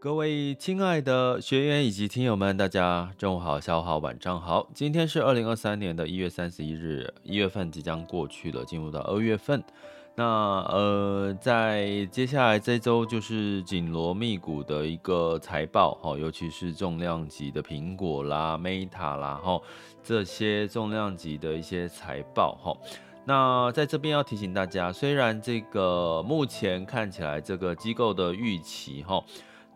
各位亲爱的学员以及听友们，大家中午好、下午好、晚上好。今天是二零二三年的一月三十一日，一月份即将过去了，进入到二月份。那呃，在接下来这周就是紧锣密鼓的一个财报哈，尤其是重量级的苹果啦、Meta 啦哈，这些重量级的一些财报哈。那在这边要提醒大家，虽然这个目前看起来这个机构的预期哈。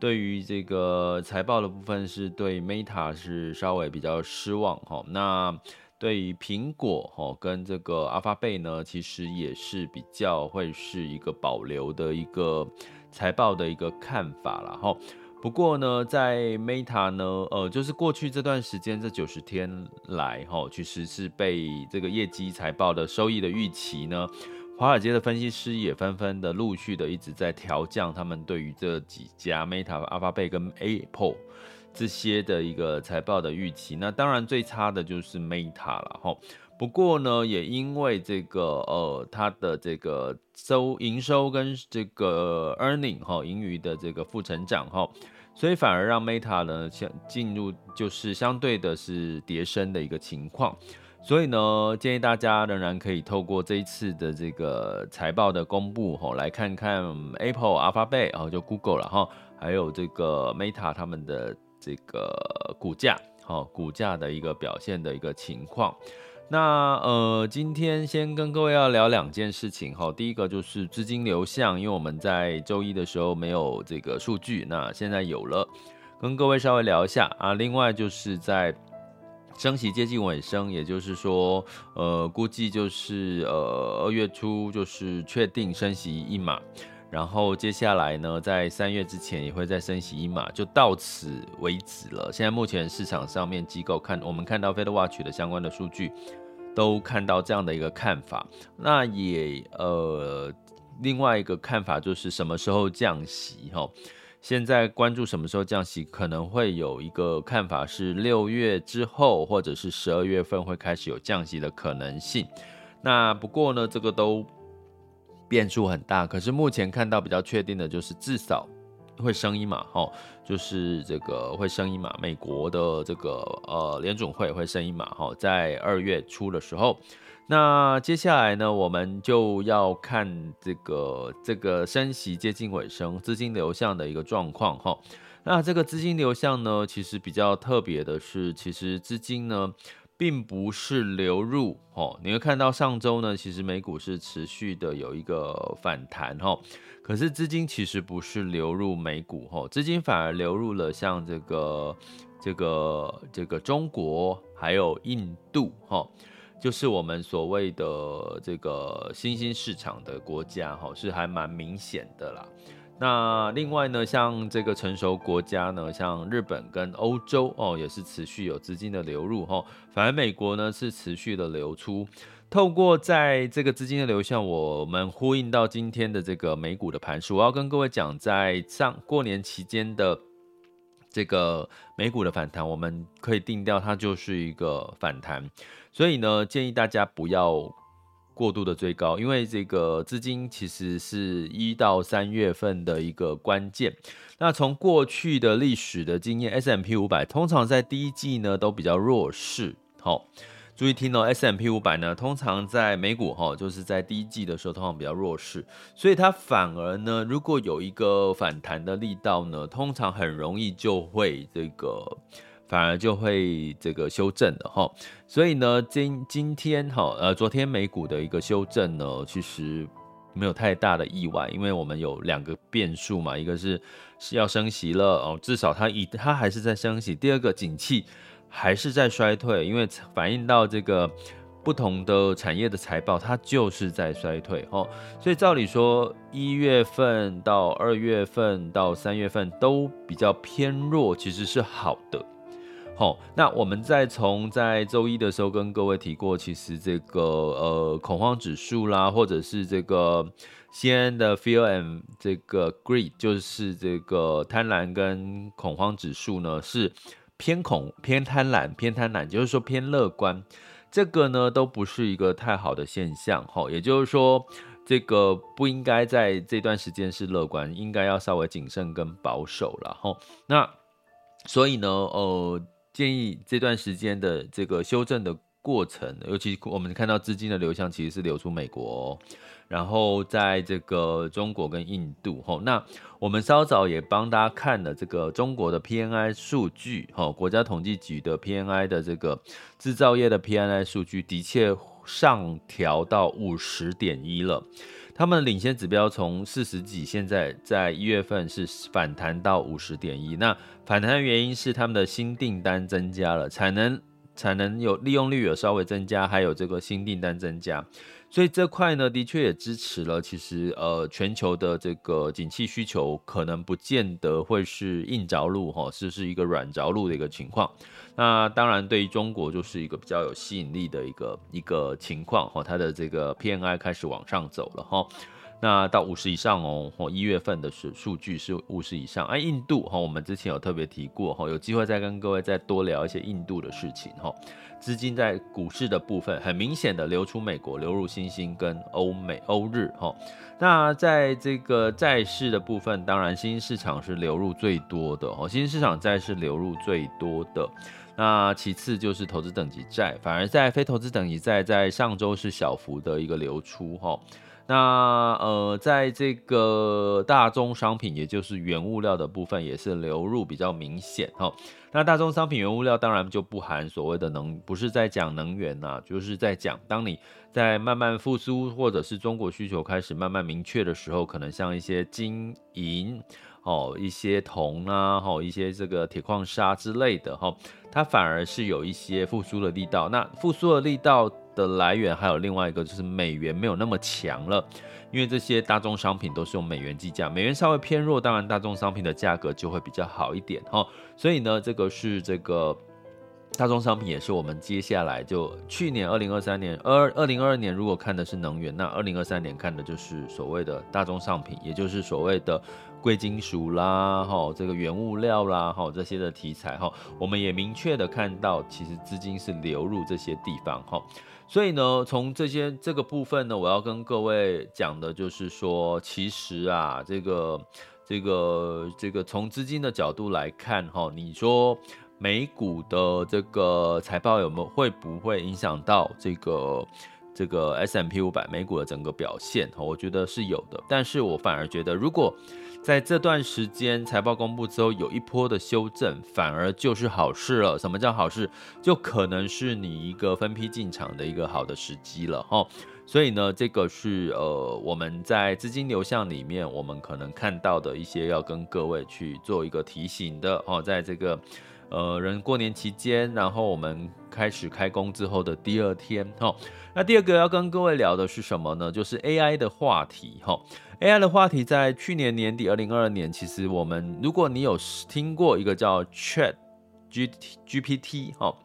对于这个财报的部分，是对 Meta 是稍微比较失望哈。那对于苹果哈跟这个 Alphabet 呢，其实也是比较会是一个保留的一个财报的一个看法了哈。不过呢，在 Meta 呢，呃，就是过去这段时间这九十天来哈，其实是被这个业绩财报的收益的预期呢。华尔街的分析师也纷纷的陆续的一直在调降他们对于这几家 Meta、Alphabet 跟 Apple 这些的一个财报的预期。那当然最差的就是 Meta 了哈。不过呢，也因为这个呃它的这个收营收跟这个 earning 哈盈余的这个负成长哈，所以反而让 Meta 呢相进入就是相对的是跌升的一个情况。所以呢，建议大家仍然可以透过这一次的这个财报的公布，吼，来看看 Apple、Alphabet，然后就 Google 了哈，还有这个 Meta 他们的这个股价，哈，股价的一个表现的一个情况。那呃，今天先跟各位要聊两件事情，哈，第一个就是资金流向，因为我们在周一的时候没有这个数据，那现在有了，跟各位稍微聊一下啊。另外就是在升息接近尾声，也就是说，呃，估计就是呃二月初就是确定升息一码，然后接下来呢，在三月之前也会再升息一码，就到此为止了。现在目前市场上面机构看，我们看到 FedWatch 的相关的数据，都看到这样的一个看法。那也呃，另外一个看法就是什么时候降息哈？现在关注什么时候降息，可能会有一个看法是六月之后，或者是十二月份会开始有降息的可能性。那不过呢，这个都变数很大。可是目前看到比较确定的就是至少会升一码，哈，就是这个会升一码。美国的这个呃联准会会升一码，哈，在二月初的时候。那接下来呢，我们就要看这个这个升息接近尾声，资金流向的一个状况哈。那这个资金流向呢，其实比较特别的是，其实资金呢并不是流入哈。你会看到上周呢，其实美股是持续的有一个反弹哈，可是资金其实不是流入美股哈，资金反而流入了像这个这个这个中国还有印度哈。就是我们所谓的这个新兴市场的国家，哈，是还蛮明显的啦。那另外呢，像这个成熟国家呢，像日本跟欧洲哦，也是持续有资金的流入，哈。反而美国呢是持续的流出。透过在这个资金的流向，我们呼应到今天的这个美股的盘势。我要跟各位讲，在上过年期间的这个美股的反弹，我们可以定调它就是一个反弹。所以呢，建议大家不要过度的追高，因为这个资金其实是一到三月份的一个关键。那从过去的历史的经验，S M P 五百通常在第一季呢都比较弱势。好，注意听哦，S M P 五百呢，通常在美股哈，就是在第一季的时候通常比较弱势，所以它反而呢，如果有一个反弹的力道呢，通常很容易就会这个，反而就会这个修正的哈。所以呢，今今天哈，呃，昨天美股的一个修正呢，其实没有太大的意外，因为我们有两个变数嘛，一个是是要升息了哦，至少它一它还是在升息，第二个景气。还是在衰退，因为反映到这个不同的产业的财报，它就是在衰退哦。所以照理说，一月份到二月份到三月份都比较偏弱，其实是好的。好，那我们再从在周一的时候跟各位提过，其实这个呃恐慌指数啦，或者是这个西安的 Fear and 这个 Greed，就是这个贪婪跟恐慌指数呢是。偏恐、偏贪婪、偏贪婪，就是说偏乐观，这个呢都不是一个太好的现象，哈，也就是说，这个不应该在这段时间是乐观，应该要稍微谨慎跟保守了，哈。那所以呢，呃，建议这段时间的这个修正的过程，尤其我们看到资金的流向其实是流出美国。然后在这个中国跟印度，吼，那我们稍早也帮大家看了这个中国的 PNI 数据，吼，国家统计局的 PNI 的这个制造业的 PNI 数据的确上调到五十点一了，他们领先指标从四十几，现在在一月份是反弹到五十点一，那反弹的原因是他们的新订单增加了，产能产能有利用率有稍微增加，还有这个新订单增加。所以这块呢，的确也支持了。其实，呃，全球的这个景气需求可能不见得会是硬着陆，哈，是是一个软着陆的一个情况。那当然，对于中国就是一个比较有吸引力的一个一个情况，哈，它的这个 PMI 开始往上走了，哈。那到五十以上哦，吼，一月份的数数据是五十以上。哎，印度哈，我们之前有特别提过哈，有机会再跟各位再多聊一些印度的事情哈。资金在股市的部分很明显的流出美国，流入新兴跟欧美欧日哈。那在这个债市的部分，当然新兴市场是流入最多的哦，新兴市场债是流入最多的。那其次就是投资等级债，反而在非投资等级债在上周是小幅的一个流出哈。那呃，在这个大宗商品，也就是原物料的部分，也是流入比较明显哈。那大宗商品原物料当然就不含所谓的能，不是在讲能源呐、就是在讲当你在慢慢复苏，或者是中国需求开始慢慢明确的时候，可能像一些金银哦，一些铜啊，哈，一些这个铁矿砂之类的哈，它反而是有一些复苏的力道。那复苏的力道。的来源还有另外一个，就是美元没有那么强了，因为这些大宗商品都是用美元计价，美元稍微偏弱，当然大宗商品的价格就会比较好一点哈。所以呢，这个是这个大宗商品，也是我们接下来就去年二零二三年，二二零二二年如果看的是能源，那二零二三年看的就是所谓的大宗商品，也就是所谓的贵金属啦，哈，这个原物料啦，哈，这些的题材哈，我们也明确的看到，其实资金是流入这些地方哈。所以呢，从这些这个部分呢，我要跟各位讲的就是说，其实啊，这个这个这个从资金的角度来看，哈，你说美股的这个财报有没有会不会影响到这个这个 S M P 五百美股的整个表现？哈，我觉得是有的，但是我反而觉得如果在这段时间财报公布之后，有一波的修正，反而就是好事了。什么叫好事？就可能是你一个分批进场的一个好的时机了哈。所以呢，这个是呃我们在资金流向里面，我们可能看到的一些要跟各位去做一个提醒的哦，在这个呃人过年期间，然后我们开始开工之后的第二天哈。那第二个要跟各位聊的是什么呢？就是 AI 的话题哈。AI 的话题在去年年底，二零二二年，其实我们如果你有听过一个叫 Chat GPT 哈，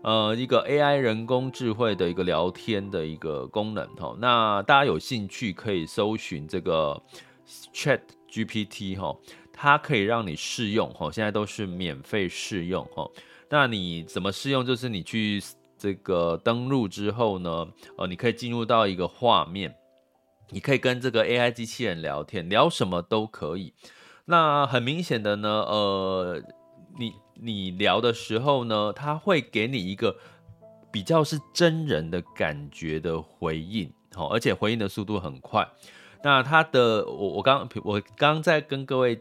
呃，一个 AI 人工智慧的一个聊天的一个功能哈，那大家有兴趣可以搜寻这个 Chat GPT 哈，它可以让你试用哈，现在都是免费试用哈。那你怎么试用？就是你去这个登录之后呢，呃，你可以进入到一个画面。你可以跟这个 AI 机器人聊天，聊什么都可以。那很明显的呢，呃，你你聊的时候呢，它会给你一个比较是真人的感觉的回应，好，而且回应的速度很快。那他的我我刚我刚在跟各位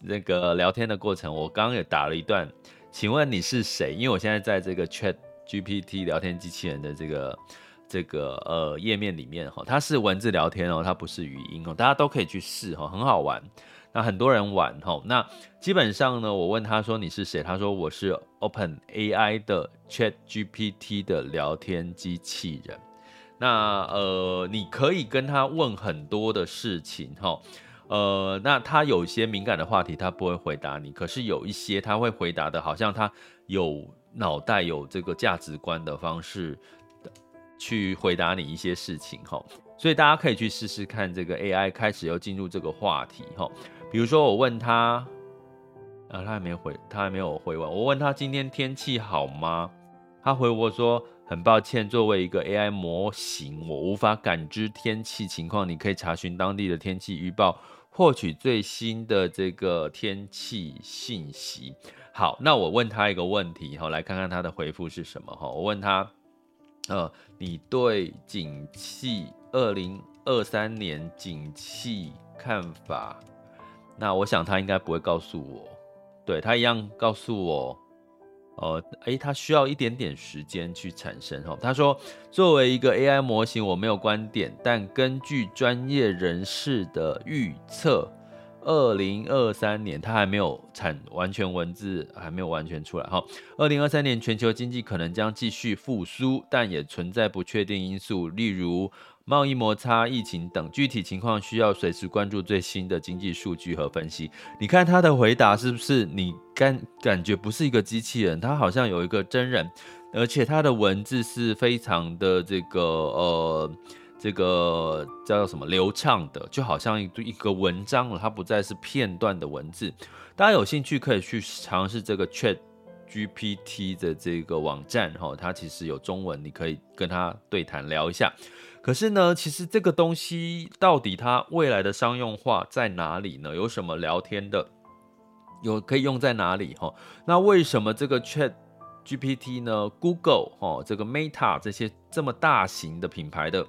那个聊天的过程，我刚刚也打了一段，请问你是谁？因为我现在在这个 Chat GPT 聊天机器人的这个这个呃页面里面哈，它是文字聊天哦，它不是语音哦，大家都可以去试哈，很好玩。那很多人玩哈，那基本上呢，我问他说你是谁？他说我是 Open AI 的 Chat GPT 的聊天机器人。那呃，你可以跟他问很多的事情哈，呃，那他有一些敏感的话题他不会回答你，可是有一些他会回答的，好像他有脑袋有这个价值观的方式去回答你一些事情吼，所以大家可以去试试看这个 AI 开始要进入这个话题吼。比如说，我问他，啊，他还没回，他还没有回我。我问他今天天气好吗？他回我说，很抱歉，作为一个 AI 模型，我无法感知天气情况。你可以查询当地的天气预报，获取最新的这个天气信息。好，那我问他一个问题，哈，来看看他的回复是什么，哈。我问他，呃，你对景气二零二三年景气看法？那我想他应该不会告诉我，对，他一样告诉我，呃，诶，他需要一点点时间去产生哈。他说，作为一个 AI 模型，我没有观点，但根据专业人士的预测，二零二三年它还没有产完全文字还没有完全出来哈。二零二三年全球经济可能将继续复苏，但也存在不确定因素，例如。贸易摩擦、疫情等具体情况需要随时关注最新的经济数据和分析。你看他的回答是不是你感感觉不是一个机器人？他好像有一个真人，而且他的文字是非常的这个呃这个叫做什么流畅的，就好像一一个文章了，它不再是片段的文字。大家有兴趣可以去尝试这个 Chat GPT 的这个网站哈，它其实有中文，你可以跟它对谈聊一下。可是呢，其实这个东西到底它未来的商用化在哪里呢？有什么聊天的，有可以用在哪里？哈，那为什么这个 Chat GPT 呢？Google 哈，这个 Meta 这些这么大型的品牌的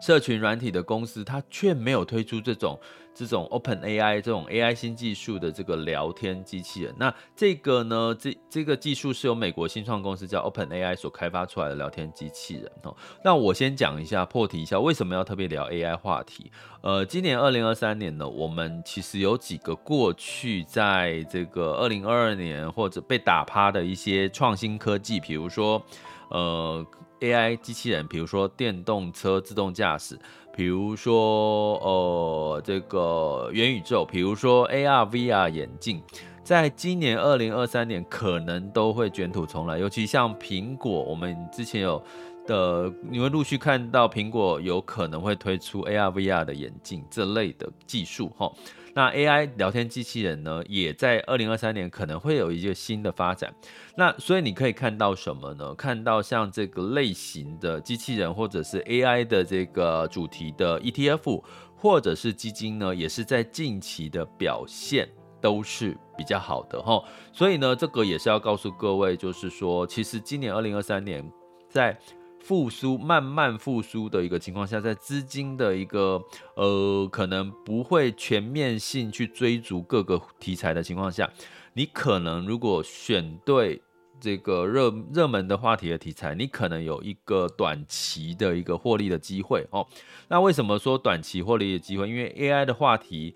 社群软体的公司，它却没有推出这种。这种 Open AI 这种 AI 新技术的这个聊天机器人，那这个呢，这这个技术是由美国新创公司叫 Open AI 所开发出来的聊天机器人哦。那我先讲一下，破题一下，为什么要特别聊 AI 话题？呃，今年二零二三年呢，我们其实有几个过去在这个二零二二年或者被打趴的一些创新科技，比如说呃 AI 机器人，比如说电动车自动驾驶。比如说，呃，这个元宇宙，比如说 AR、VR 眼镜，在今年二零二三年可能都会卷土重来。尤其像苹果，我们之前有的，你会陆续看到苹果有可能会推出 AR、VR 的眼镜这类的技术，哈。那 AI 聊天机器人呢，也在二零二三年可能会有一个新的发展。那所以你可以看到什么呢？看到像这个类型的机器人，或者是 AI 的这个主题的 ETF，或者是基金呢，也是在近期的表现都是比较好的哈。所以呢，这个也是要告诉各位，就是说，其实今年二零二三年在。复苏慢慢复苏的一个情况下，在资金的一个呃可能不会全面性去追逐各个题材的情况下，你可能如果选对这个热热门的话题的题材，你可能有一个短期的一个获利的机会哦。那为什么说短期获利的机会？因为 AI 的话题，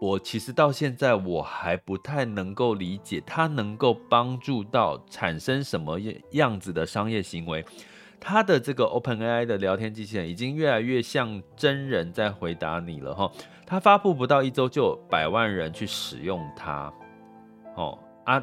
我其实到现在我还不太能够理解它能够帮助到产生什么样子的商业行为。它的这个 OpenAI 的聊天机器人已经越来越像真人在回答你了哈，它发布不到一周就有百万人去使用它，哦啊，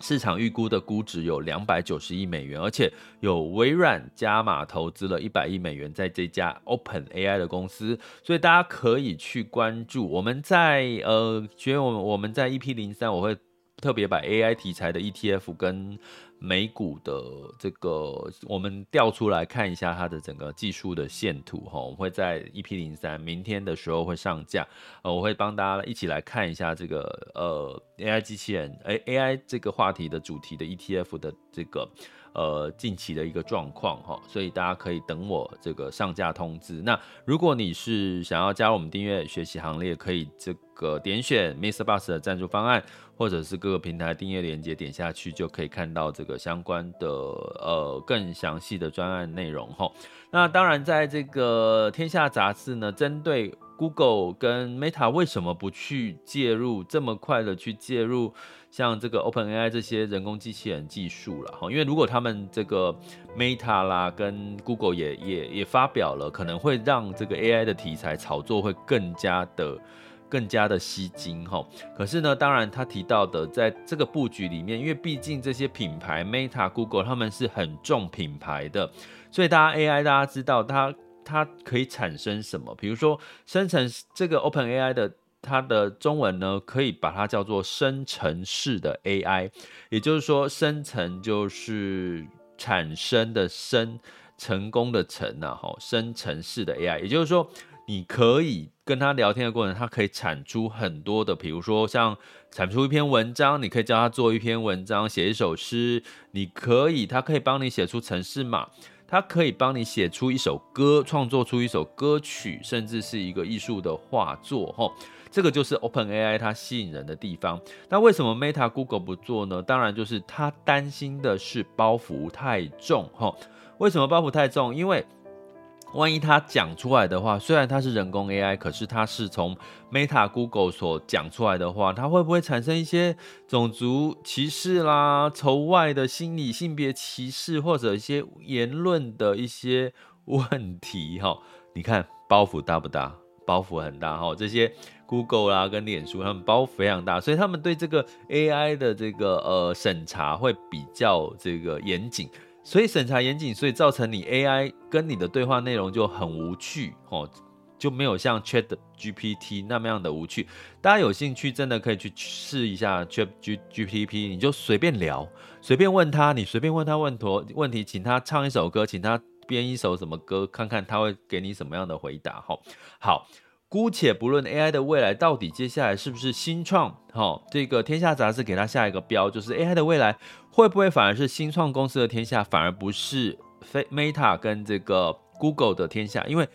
市场预估的估值有两百九十亿美元，而且有微软加码投资了一百亿美元在这家 OpenAI 的公司，所以大家可以去关注。我们在呃，觉得我我们在 EP 零三我会特别把 AI 题材的 ETF 跟美股的这个，我们调出来看一下它的整个技术的线图哈，我们会在 EP 零三明天的时候会上架，呃，我会帮大家一起来看一下这个呃 AI 机器人，哎 AI 这个话题的主题的 ETF 的这个呃近期的一个状况哈，所以大家可以等我这个上架通知。那如果你是想要加入我们订阅学习行列，可以这个点选 Mr. Bus 的赞助方案，或者是各个平台订阅链接点下去就可以看到这个相关的呃更详细的专案内容哈。那当然，在这个天下杂志呢，针对 Google 跟 Meta 为什么不去介入，这么快的去介入，像这个 OpenAI 这些人工机器人技术了哈？因为如果他们这个 Meta 啦跟 Google 也也也发表了，可能会让这个 AI 的题材炒作会更加的更加的吸睛哈。可是呢，当然他提到的，在这个布局里面，因为毕竟这些品牌 Meta、Google 他们是很重品牌的。所以大家 AI，大家知道它它可以产生什么？比如说生成这个 OpenAI 的它的中文呢，可以把它叫做生成式的 AI，也就是说生成就是产生的生，成功的成呐，吼，生成式的 AI，也就是说你可以跟他聊天的过程，它可以产出很多的，比如说像产出一篇文章，你可以教它做一篇文章，写一首诗，你可以，它可以帮你写出城市码。它可以帮你写出一首歌，创作出一首歌曲，甚至是一个艺术的画作，吼，这个就是 OpenAI 它吸引人的地方。那为什么 Meta、Google 不做呢？当然就是他担心的是包袱太重，哈。为什么包袱太重？因为万一他讲出来的话，虽然它是人工 AI，可是它是从 Meta、Google 所讲出来的话，它会不会产生一些种族歧视啦、仇外的心理、性别歧视或者一些言论的一些问题？哈，你看包袱大不大？包袱很大哈。这些 Google 啦跟脸书，他们包袱非常大，所以他们对这个 AI 的这个呃审查会比较这个严谨。所以审查严谨，所以造成你 AI 跟你的对话内容就很无趣哦，就没有像 Chat GPT 那么样的无趣。大家有兴趣，真的可以去试一下 Chat GPT，你就随便聊，随便问他，你随便问他问题，问题，请他唱一首歌，请他编一首什么歌，看看他会给你什么样的回答。好，好。姑且不论 AI 的未来到底接下来是不是新创，哈，这个天下杂志给它下一个标，就是 AI 的未来会不会反而是新创公司的天下，反而不是非 Meta 跟这个 Google 的天下？因为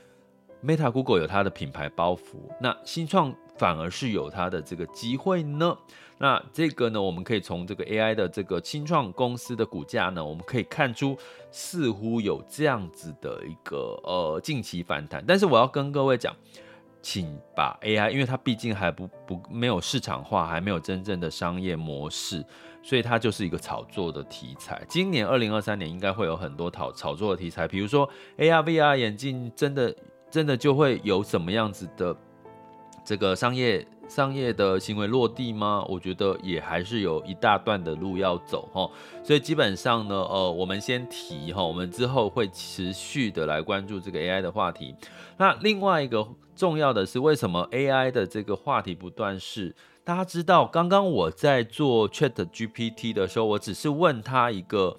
Meta、Google 有它的品牌包袱，那新创反而是有它的这个机会呢？那这个呢，我们可以从这个 AI 的这个新创公司的股价呢，我们可以看出似乎有这样子的一个呃近期反弹，但是我要跟各位讲。请把 AI，因为它毕竟还不不没有市场化，还没有真正的商业模式，所以它就是一个炒作的题材。今年二零二三年应该会有很多炒炒作的题材，比如说 AR、VR 眼镜真的真的就会有什么样子的这个商业商业的行为落地吗？我觉得也还是有一大段的路要走哈。所以基本上呢，呃，我们先提哈，我们之后会持续的来关注这个 AI 的话题。那另外一个。重要的是，为什么 AI 的这个话题不断是？大家知道，刚刚我在做 Chat GPT 的时候，我只是问他一个，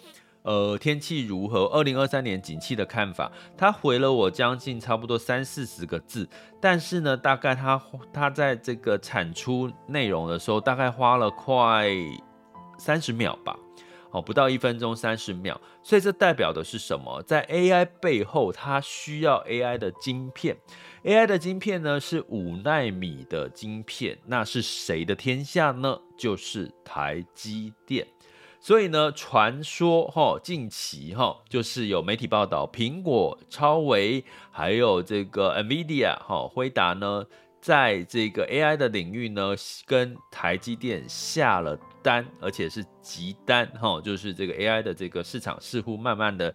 呃，天气如何？二零二三年景气的看法。他回了我将近差不多三四十个字，但是呢，大概他他在这个产出内容的时候，大概花了快三十秒吧。哦，不到一分钟，三十秒，所以这代表的是什么？在 AI 背后，它需要 AI 的晶片，AI 的晶片呢是五纳米的晶片，那是谁的天下呢？就是台积电。所以呢，传说哈，近期哈，就是有媒体报道，苹果、超微还有这个 NVIDIA 哈，辉达呢。在这个 AI 的领域呢，跟台积电下了单，而且是急单哈，就是这个 AI 的这个市场似乎慢慢的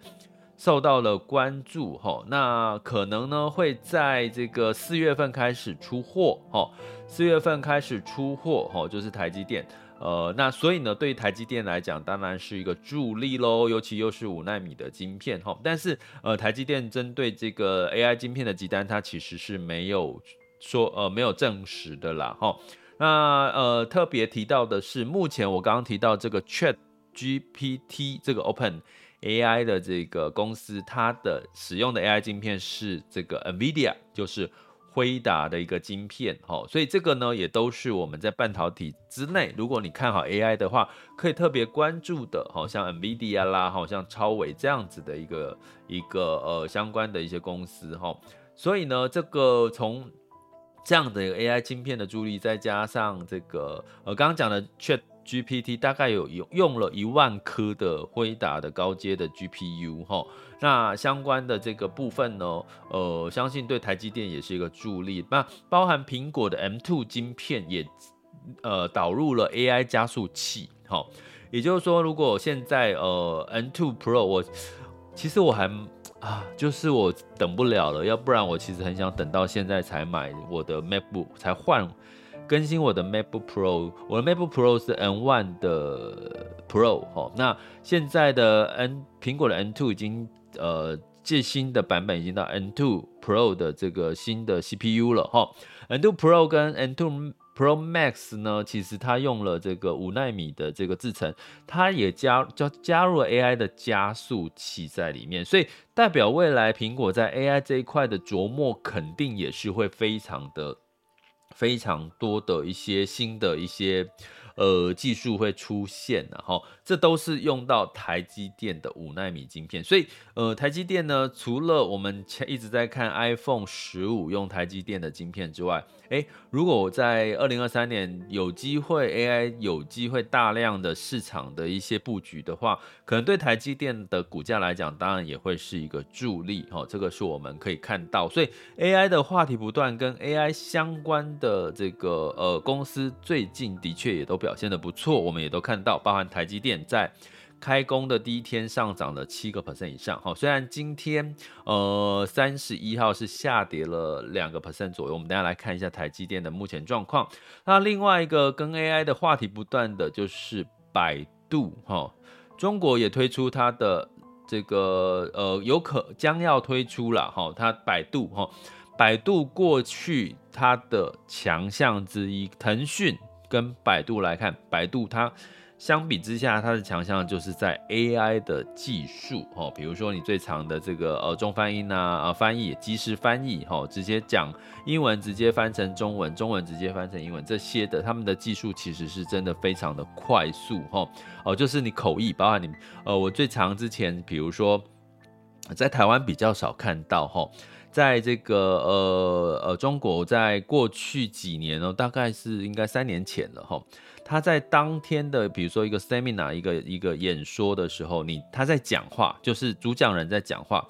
受到了关注哈。那可能呢会在这个四月份开始出货哈，四月份开始出货哈，就是台积电。呃，那所以呢，对台积电来讲，当然是一个助力喽，尤其又是五纳米的晶片哈。但是呃，台积电针对这个 AI 晶片的集单，它其实是没有。说呃没有证实的啦哈，那呃特别提到的是，目前我刚刚提到这个 Chat GPT 这个 Open AI 的这个公司，它的使用的 AI 晶片是这个 NVIDIA，就是辉达的一个晶片，哈，所以这个呢也都是我们在半导体之内，如果你看好 AI 的话，可以特别关注的，好像 NVIDIA 啦，好像超微这样子的一个一个呃相关的一些公司，哈，所以呢，这个从这样的一个 AI 晶片的助力，再加上这个呃刚刚讲的 Chat GPT 大概有用用了一万颗的辉达的高阶的 GPU 哈，那相关的这个部分呢，呃，相信对台积电也是一个助力。那包含苹果的 M2 晶片也呃导入了 AI 加速器，哈，也就是说，如果现在呃 M2 Pro 我其实我还啊，就是我等不了了，要不然我其实很想等到现在才买我的 MacBook 才换。更新我的 MacBook Pro，我的 MacBook Pro 是 N One 的 Pro 哈，那现在的 N 苹果的 N Two 已经呃最新的版本已经到 N Two Pro 的这个新的 CPU 了哈，N Two Pro 跟 N Two Pro Max 呢，其实它用了这个五纳米的这个制程，它也加加加入了 AI 的加速器在里面，所以代表未来苹果在 AI 这一块的琢磨肯定也是会非常的。非常多的一些新的一些呃技术会出现，然后这都是用到台积电的五纳米晶片，所以呃台积电呢，除了我们前一直在看 iPhone 十五用台积电的晶片之外，诶，如果我在二零二三年有机会 AI 有机会大量的市场的一些布局的话，可能对台积电的股价来讲，当然也会是一个助力哈。这个是我们可以看到，所以 AI 的话题不断，跟 AI 相关的这个呃公司最近的确也都表现的不错，我们也都看到，包含台积电在。开工的第一天上涨了七个 percent 以上，哈，虽然今天呃三十一号是下跌了两个 percent 左右，我们等下来看一下台积电的目前状况。那另外一个跟 AI 的话题不断的就是百度，哈，中国也推出它的这个呃有可将要推出了，哈，它百度，哈，百度过去它的强项之一，腾讯跟百度来看，百度它。相比之下，它的强项就是在 AI 的技术，哈，比如说你最长的这个呃中翻英啊，翻译即时翻译，哈，直接讲英文直接翻成中文，中文直接翻成英文，这些的他们的技术其实是真的非常的快速，哈，哦，就是你口译，包含你，呃，我最长之前，比如说在台湾比较少看到，哈，在这个呃呃中国，在过去几年哦，大概是应该三年前了，哈。他在当天的，比如说一个 seminar，一个一个演说的时候，你他在讲话，就是主讲人在讲话，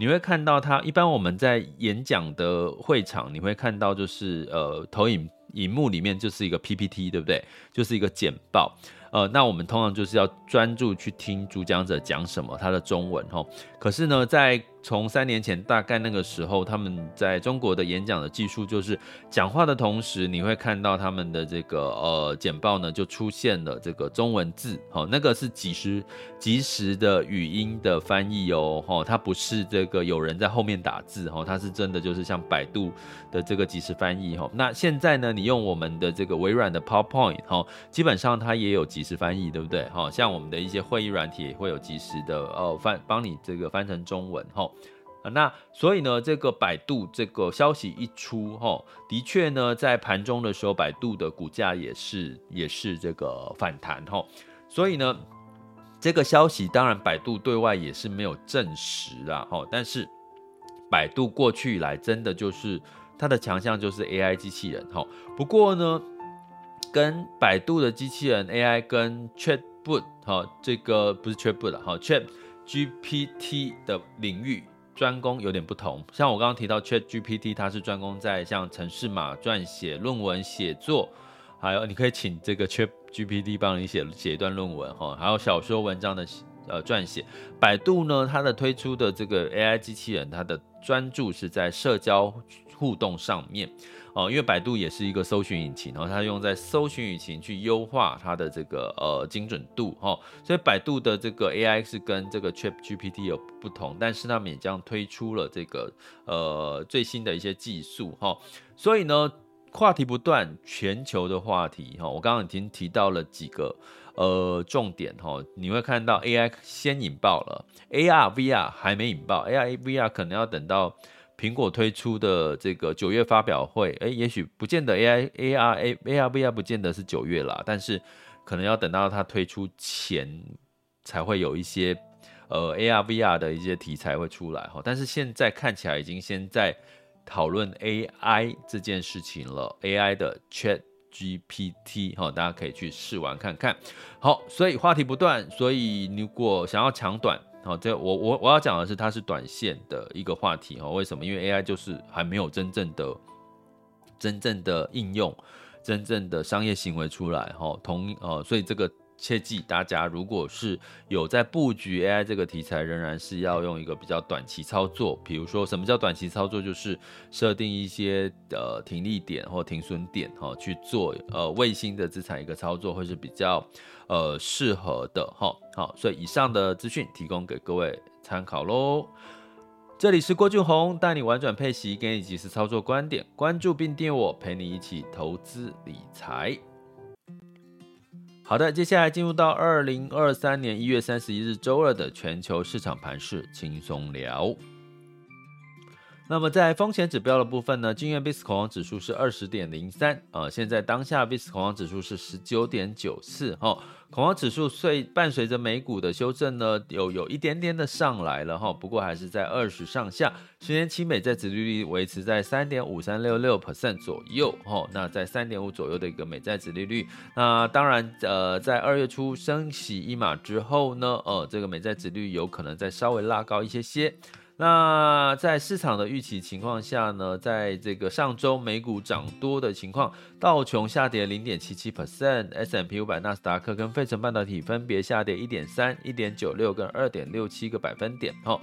你会看到他。一般我们在演讲的会场，你会看到就是呃，投影荧幕里面就是一个 PPT，对不对？就是一个简报。呃，那我们通常就是要专注去听主讲者讲什么，他的中文齁。可是呢，在从三年前大概那个时候，他们在中国的演讲的技术就是讲话的同时，你会看到他们的这个呃简报呢就出现了这个中文字，哦，那个是即时即时的语音的翻译哦，齁，它不是这个有人在后面打字，哦，它是真的就是像百度的这个即时翻译，哦。那现在呢，你用我们的这个微软的 PowerPoint，齁，基本上它也有。即时翻译对不对？哈，像我们的一些会议软体也会有即时的哦翻，帮你这个翻成中文哈。那所以呢，这个百度这个消息一出哈，的确呢，在盘中的时候，百度的股价也是也是这个反弹哈。所以呢，这个消息当然百度对外也是没有证实啊哈，但是百度过去以来真的就是它的强项就是 AI 机器人哈。不过呢。跟百度的机器人 AI 跟 Chatbot 哈，这个不是 Chatbot 了哈，ChatGPT 的领域专攻有点不同。像我刚刚提到 ChatGPT，它是专攻在像程式码撰写、论文写作，还有你可以请这个 ChatGPT 帮你写写一段论文哈，还有小说文章的呃撰写。百度呢，它的推出的这个 AI 机器人，它的专注是在社交互动上面。哦，因为百度也是一个搜寻引擎，然后它用在搜寻引擎去优化它的这个呃精准度哈，所以百度的这个 AI 是跟这个 ChatGPT 有不同，但是他们也将推出了这个呃最新的一些技术哈，所以呢话题不断，全球的话题哈，我刚刚已经提到了几个呃重点哈，你会看到 AI 先引爆了，AR VR 还没引爆，AR VR 可能要等到。苹果推出的这个九月发表会，诶，也许不见得 AI AR A AR VR 不见得是九月啦，但是可能要等到它推出前才会有一些呃 AR VR 的一些题材会出来哈。但是现在看起来已经先在讨论 AI 这件事情了，AI 的 Chat GPT 哈，大家可以去试玩看看。好，所以话题不断，所以如果想要抢短。好，这我我我要讲的是，它是短线的一个话题哈。为什么？因为 AI 就是还没有真正的、真正的应用、真正的商业行为出来哈。同呃，所以这个。切记，大家如果是有在布局 AI 这个题材，仍然是要用一个比较短期操作。比如说，什么叫短期操作？就是设定一些呃停利点或停损点哈，去做呃卫星的资产一个操作，会是比较呃适合的哈。好，所以以上的资讯提供给各位参考喽。这里是郭俊宏，带你玩转配息，给你及时操作观点。关注并订阅我，陪你一起投资理财。好的，接下来进入到二零二三年一月三十一日周二的全球市场盘势轻松聊。那么在风险指标的部分呢，今日 VIX 恐慌指数是二十点零三啊，现在当下 VIX 恐慌指数是十九点九四哈，恐慌指数随伴随着美股的修正呢，有有一点点的上来了哈，不过还是在二十上下，十年期美债殖利率维持在三点五三六六 percent 左右哈，那在三点五左右的一个美债殖利率，那当然呃，在二月初升息一码之后呢，呃，这个美债殖利率有可能再稍微拉高一些些。那在市场的预期情况下呢，在这个上周美股涨多的情况，道琼下跌零点七七 percent，S&P 五百、纳斯达克跟费城半导体分别下跌一点三、一点九六跟二点六七个百分点。哈，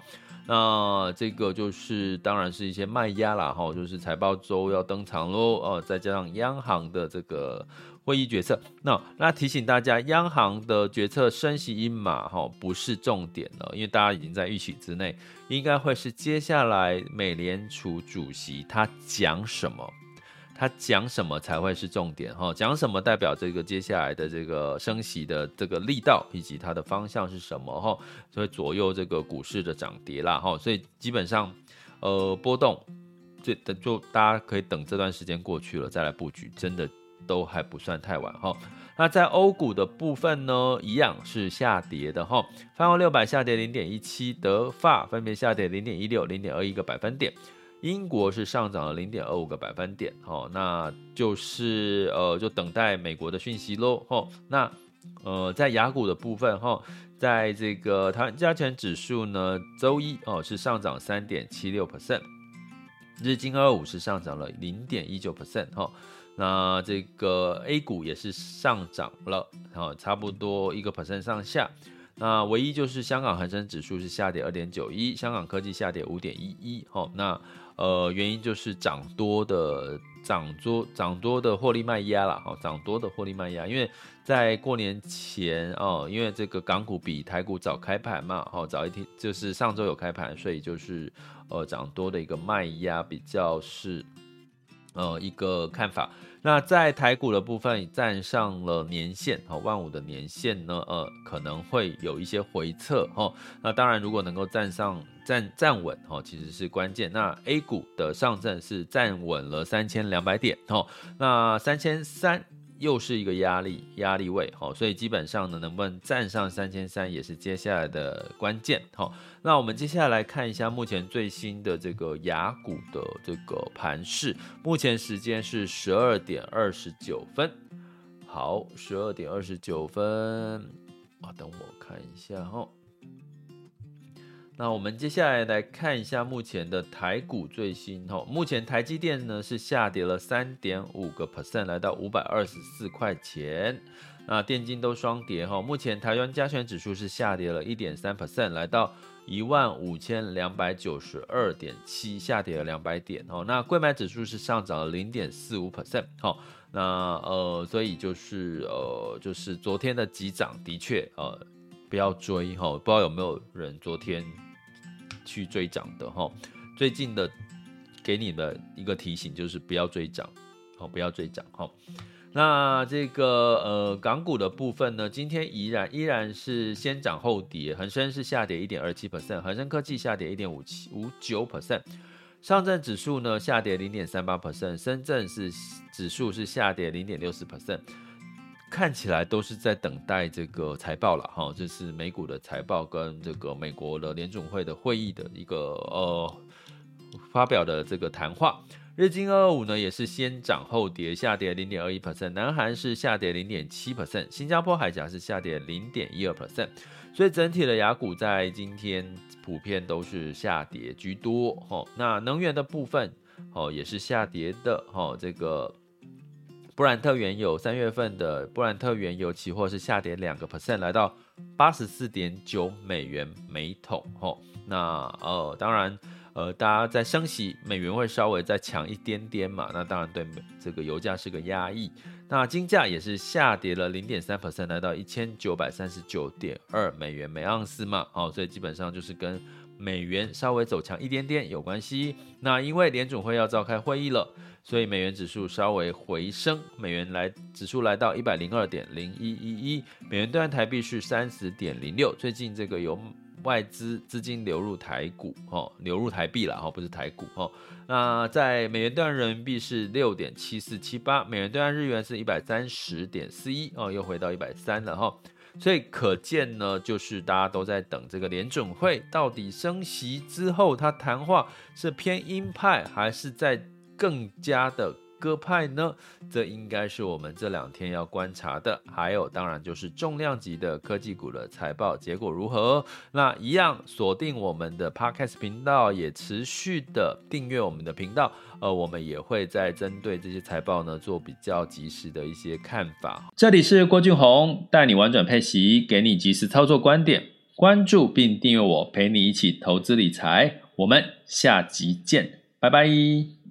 那这个就是当然是一些卖压啦，哈，就是财报周要登场喽，呃，再加上央行的这个。会议决策，那那提醒大家，央行的决策升息一码哈，不是重点了，因为大家已经在预期之内，应该会是接下来美联储主席他讲什么，他讲什么才会是重点哈，讲什么代表这个接下来的这个升息的这个力道以及它的方向是什么哈，就会左右这个股市的涨跌啦哈，所以基本上呃波动，就等就大家可以等这段时间过去了再来布局，真的。都还不算太晚哈。那在欧股的部分呢，一样是下跌的哈。泛欧六百下跌零点一七，德法分别下跌零点一六、零点二一个百分点，英国是上涨了零点二五个百分点哈。那就是呃，就等待美国的讯息喽哈。那呃，在雅股的部分哈，在这个台湾加权指数呢，周一哦是上涨三点七六 percent，日经二五是上涨了零点一九 percent 哈。那这个 A 股也是上涨了，然后差不多一个 percent 上下。那唯一就是香港恒生指数是下跌二点九一，香港科技下跌五点一一。好，那呃原因就是涨多的涨多涨多的获利卖压啦，哈，涨多的获利卖压，因为在过年前哦，因为这个港股比台股早开盘嘛，哦早一天就是上周有开盘，所以就是呃涨多的一个卖压比较是。呃，一个看法。那在台股的部分站上了年线，哈，万五的年线呢，呃，可能会有一些回撤，哈。那当然，如果能够站上站站稳，哈，其实是关键。那 A 股的上证是站稳了三千两百点，哈，那三千三。又是一个压力压力位，好，所以基本上呢，能不能站上三千三也是接下来的关键，好，那我们接下来看一下目前最新的这个雅股的这个盘势，目前时间是十二点二十九分，好，十二点二十九分，啊，等我看一下哈。那我们接下来来看一下目前的台股最新哈，目前台积电呢是下跌了三点五个 percent，来到五百二十四块钱。那电金都双跌哈，目前台湾加权指数是下跌了一点三 percent，来到一万五千两百九十二点七，下跌了两百点哦。那贵买指数是上涨了零点四五 percent，好，那呃，所以就是呃，就是昨天的急涨的确呃，不要追哈，不知道有没有人昨天。去追涨的哈，最近的给你的一个提醒就是不要追涨，好，不要追涨哈。那这个呃港股的部分呢，今天依然依然是先涨后跌，恒生是下跌一点二七 percent，恒生科技下跌一点五七五九 percent，上证指数呢下跌零点三八 percent，深圳是指数是下跌零点六四 percent，看起来都是在等待这个财报了哈，这是美股的财报跟这个美国的联总会的会议的一个呃发表的这个谈话。日经二二五呢也是先涨后跌，下跌零点二一 percent，南韩是下跌零点七 percent，新加坡海峡是下跌零点一二 percent，所以整体的雅股在今天。普遍都是下跌居多，哈，那能源的部分，哦，也是下跌的，哦，这个布兰特原油三月份的布兰特原油期货是下跌两个 percent，来到八十四点九美元每桶，哦，那呃，当然。呃，大家在升息，美元会稍微再强一点点嘛，那当然对这个油价是个压抑。那金价也是下跌了零点三 percent，来到一千九百三十九点二美元每盎司嘛，哦，所以基本上就是跟美元稍微走强一点点有关系。那因为联准会要召开会议了，所以美元指数稍微回升，美元来指数来到一百零二点零一一一，美元兑换台币是三十点零六。最近这个有。外资资金流入台股，哦，流入台币了，哈，不是台股，哦。那在美元兑换人民币是六点七四七八，美元兑换日元是一百三十点四一，哦，又回到一百三了，哈。所以可见呢，就是大家都在等这个联准会到底升息之后，他谈话是偏鹰派，还是在更加的。鸽派呢？这应该是我们这两天要观察的。还有，当然就是重量级的科技股的财报结果如何。那一样锁定我们的 Podcast 频道，也持续的订阅我们的频道。呃，我们也会在针对这些财报呢做比较及时的一些看法。这里是郭俊宏，带你玩转配息，给你及时操作观点。关注并订阅我，陪你一起投资理财。我们下集见，拜拜。